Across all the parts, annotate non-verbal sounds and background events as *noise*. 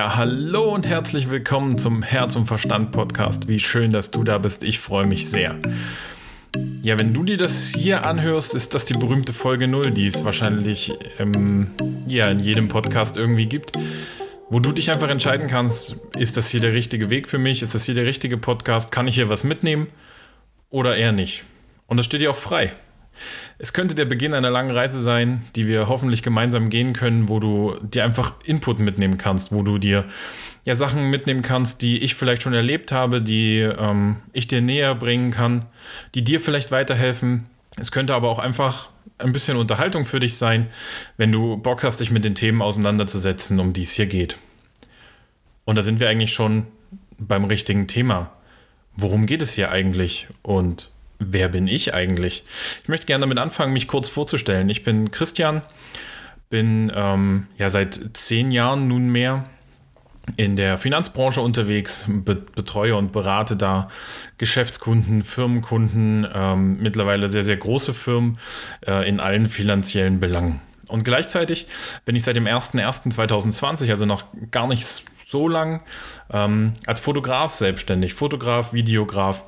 Ja, hallo und herzlich willkommen zum Herz und Verstand Podcast. Wie schön, dass du da bist. Ich freue mich sehr. Ja, wenn du dir das hier anhörst, ist das die berühmte Folge 0, die es wahrscheinlich ähm, ja, in jedem Podcast irgendwie gibt, wo du dich einfach entscheiden kannst, ist das hier der richtige Weg für mich, ist das hier der richtige Podcast, kann ich hier was mitnehmen oder eher nicht. Und das steht dir auch frei. Es könnte der Beginn einer langen Reise sein, die wir hoffentlich gemeinsam gehen können, wo du dir einfach Input mitnehmen kannst, wo du dir ja Sachen mitnehmen kannst, die ich vielleicht schon erlebt habe, die ähm, ich dir näher bringen kann, die dir vielleicht weiterhelfen. Es könnte aber auch einfach ein bisschen Unterhaltung für dich sein, wenn du Bock hast, dich mit den Themen auseinanderzusetzen, um die es hier geht. Und da sind wir eigentlich schon beim richtigen Thema. Worum geht es hier eigentlich? Und wer bin ich eigentlich? Ich möchte gerne damit anfangen, mich kurz vorzustellen. Ich bin Christian, bin ähm, ja seit zehn Jahren nunmehr in der Finanzbranche unterwegs, be betreue und berate da Geschäftskunden, Firmenkunden, ähm, mittlerweile sehr, sehr große Firmen äh, in allen finanziellen Belangen. Und gleichzeitig bin ich seit dem 01.01.2020, also noch gar nicht so lang, ähm, als Fotograf selbstständig. Fotograf, Videograf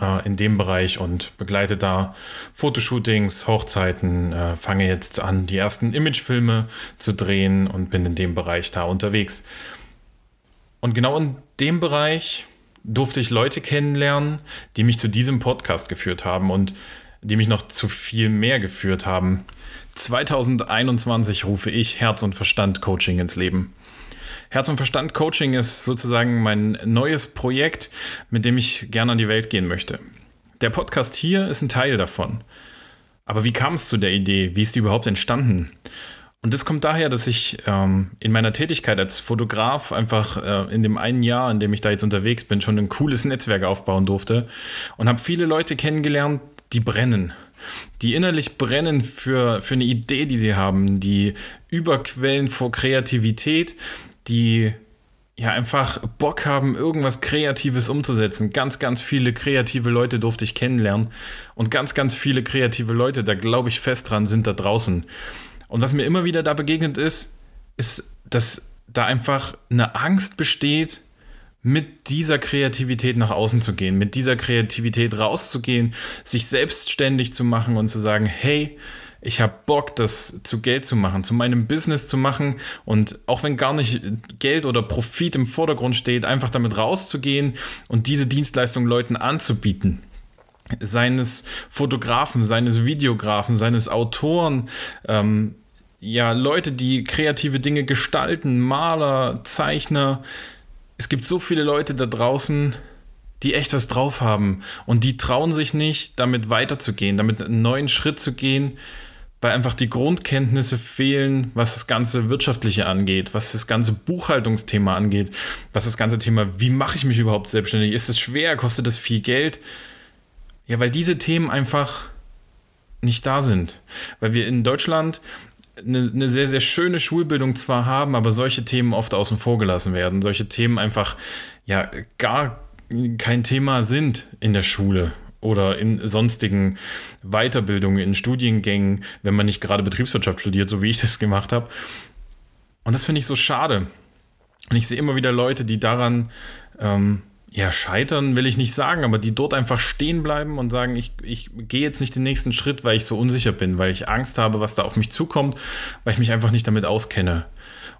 äh, in dem Bereich und begleite da Fotoshootings, Hochzeiten, äh, fange jetzt an, die ersten Imagefilme zu drehen und bin in dem Bereich da unterwegs. Und genau in dem Bereich durfte ich Leute kennenlernen, die mich zu diesem Podcast geführt haben und die mich noch zu viel mehr geführt haben. 2021 rufe ich Herz und Verstand Coaching ins Leben. Herz und Verstand Coaching ist sozusagen mein neues Projekt, mit dem ich gerne an die Welt gehen möchte. Der Podcast hier ist ein Teil davon. Aber wie kam es zu der Idee? Wie ist die überhaupt entstanden? Und das kommt daher, dass ich ähm, in meiner Tätigkeit als Fotograf einfach äh, in dem einen Jahr, in dem ich da jetzt unterwegs bin, schon ein cooles Netzwerk aufbauen durfte und habe viele Leute kennengelernt, die brennen, die innerlich brennen für, für eine Idee, die sie haben, die überquellen vor Kreativität, die ja einfach Bock haben, irgendwas Kreatives umzusetzen. Ganz, ganz viele kreative Leute durfte ich kennenlernen. Und ganz, ganz viele kreative Leute, da glaube ich fest dran, sind da draußen. Und was mir immer wieder da begegnet ist, ist, dass da einfach eine Angst besteht, mit dieser Kreativität nach außen zu gehen, mit dieser Kreativität rauszugehen, sich selbstständig zu machen und zu sagen, hey, ich habe Bock, das zu Geld zu machen, zu meinem Business zu machen und auch wenn gar nicht Geld oder Profit im Vordergrund steht, einfach damit rauszugehen und diese Dienstleistung Leuten anzubieten seines Fotografen, seines Videografen, seines Autoren, ähm, ja, Leute, die kreative Dinge gestalten, Maler, Zeichner. Es gibt so viele Leute da draußen, die echt was drauf haben und die trauen sich nicht, damit weiterzugehen, damit einen neuen Schritt zu gehen, weil einfach die Grundkenntnisse fehlen, was das ganze Wirtschaftliche angeht, was das ganze Buchhaltungsthema angeht, was das ganze Thema, wie mache ich mich überhaupt selbstständig? Ist es schwer? Kostet es viel Geld? Ja, weil diese Themen einfach nicht da sind. Weil wir in Deutschland eine, eine, sehr, sehr schöne Schulbildung zwar haben, aber solche Themen oft außen vor gelassen werden. Solche Themen einfach ja gar kein Thema sind in der Schule oder in sonstigen Weiterbildungen, in Studiengängen, wenn man nicht gerade Betriebswirtschaft studiert, so wie ich das gemacht habe. Und das finde ich so schade. Und ich sehe immer wieder Leute, die daran ähm, ja, scheitern will ich nicht sagen, aber die dort einfach stehen bleiben und sagen, ich, ich gehe jetzt nicht den nächsten Schritt, weil ich so unsicher bin, weil ich Angst habe, was da auf mich zukommt, weil ich mich einfach nicht damit auskenne.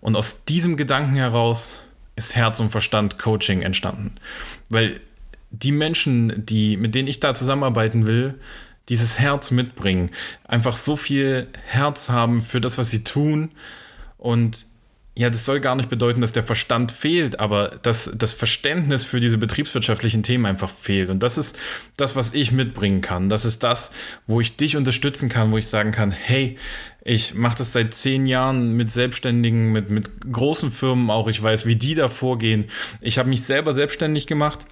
Und aus diesem Gedanken heraus ist Herz und Verstand Coaching entstanden. Weil die Menschen, die, mit denen ich da zusammenarbeiten will, dieses Herz mitbringen, einfach so viel Herz haben für das, was sie tun. Und ja, das soll gar nicht bedeuten, dass der Verstand fehlt, aber dass das Verständnis für diese betriebswirtschaftlichen Themen einfach fehlt. Und das ist das, was ich mitbringen kann. Das ist das, wo ich dich unterstützen kann, wo ich sagen kann, hey, ich mache das seit zehn Jahren mit Selbstständigen, mit, mit großen Firmen auch. Ich weiß, wie die da vorgehen. Ich habe mich selber selbstständig gemacht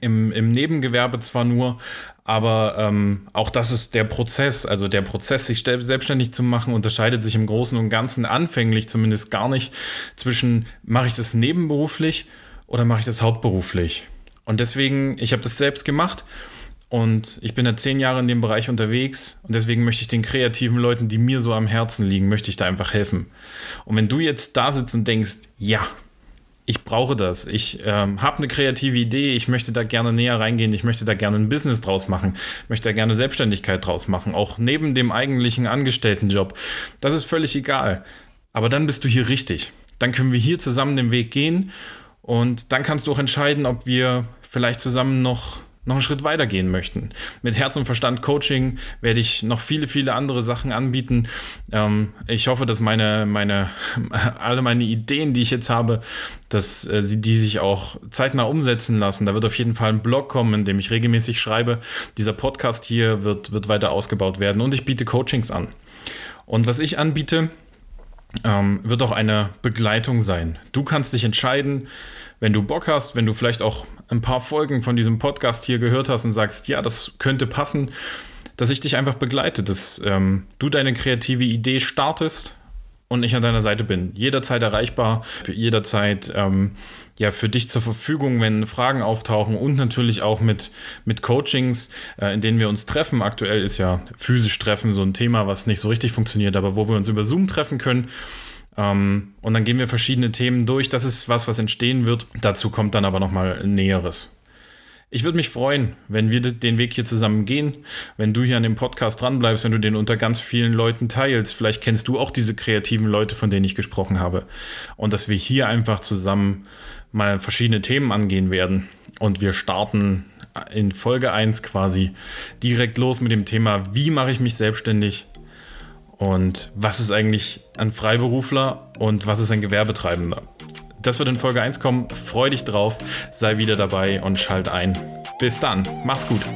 im, im Nebengewerbe zwar nur, aber ähm, auch das ist der Prozess. Also der Prozess, sich selbstständig zu machen, unterscheidet sich im Großen und Ganzen anfänglich zumindest gar nicht zwischen, mache ich das nebenberuflich oder mache ich das hauptberuflich. Und deswegen, ich habe das selbst gemacht Und ich bin da zehn Jahre in dem Bereich unterwegs und deswegen möchte ich den kreativen Leuten, die mir so am Herzen liegen, möchte ich da einfach helfen. Und wenn du jetzt da sitzt und denkst, ja, ich brauche das, ich ähm, habe eine kreative Idee, ich möchte da gerne näher reingehen, ich möchte da gerne ein Business draus machen, möchte da gerne Selbstständigkeit draus machen, auch neben dem eigentlichen Angestelltenjob, das ist völlig egal. Aber dann bist du hier richtig. Dann können wir hier zusammen den Weg gehen und dann kannst du auch entscheiden, ob wir vielleicht zusammen noch noch einen Schritt weiter gehen möchten. Mit Herz und Verstand Coaching werde ich noch viele, viele andere Sachen anbieten. Ähm, ich hoffe, dass meine, meine, *laughs* alle meine Ideen, die ich jetzt habe, dass äh, sie die sich auch zeitnah umsetzen lassen. Da wird auf jeden Fall ein Blog kommen, in dem ich regelmäßig schreibe. Dieser Podcast hier wird, wird weiter ausgebaut werden und ich biete Coachings an. Und was ich anbiete, ähm, wird auch eine Begleitung sein. Du kannst dich entscheiden, wenn du Bock hast, wenn du vielleicht auch ein paar Folgen von diesem Podcast hier gehört hast und sagst, ja, das könnte passen, dass ich dich einfach begleite, dass ähm, du deine kreative Idee startest und ich an deiner Seite bin. Jederzeit erreichbar, jederzeit ähm, ja für dich zur Verfügung, wenn Fragen auftauchen und natürlich auch mit, mit Coachings, äh, in denen wir uns treffen. Aktuell ist ja physisch Treffen so ein Thema, was nicht so richtig funktioniert, aber wo wir uns über Zoom treffen können ähm, und dann gehen wir verschiedene Themen durch. Das ist was, was entstehen wird. Dazu kommt dann aber nochmal Näheres. Ich würde mich freuen, wenn wir den Weg hier zusammen gehen, wenn du hier an dem Podcast dranbleibst, wenn du den unter ganz vielen Leuten teilst. Vielleicht kennst du auch diese kreativen Leute, von denen ich gesprochen habe. Und dass wir hier einfach zusammen mal verschiedene Themen angehen werden. Und wir starten in Folge 1 quasi direkt los mit dem Thema, wie mache ich mich selbstständig und was ist eigentlich ein Freiberufler und was ist ein Gewerbetreibender. Das wird in Folge 1 kommen. Freu dich drauf, sei wieder dabei und schalt ein. Bis dann. Mach's gut.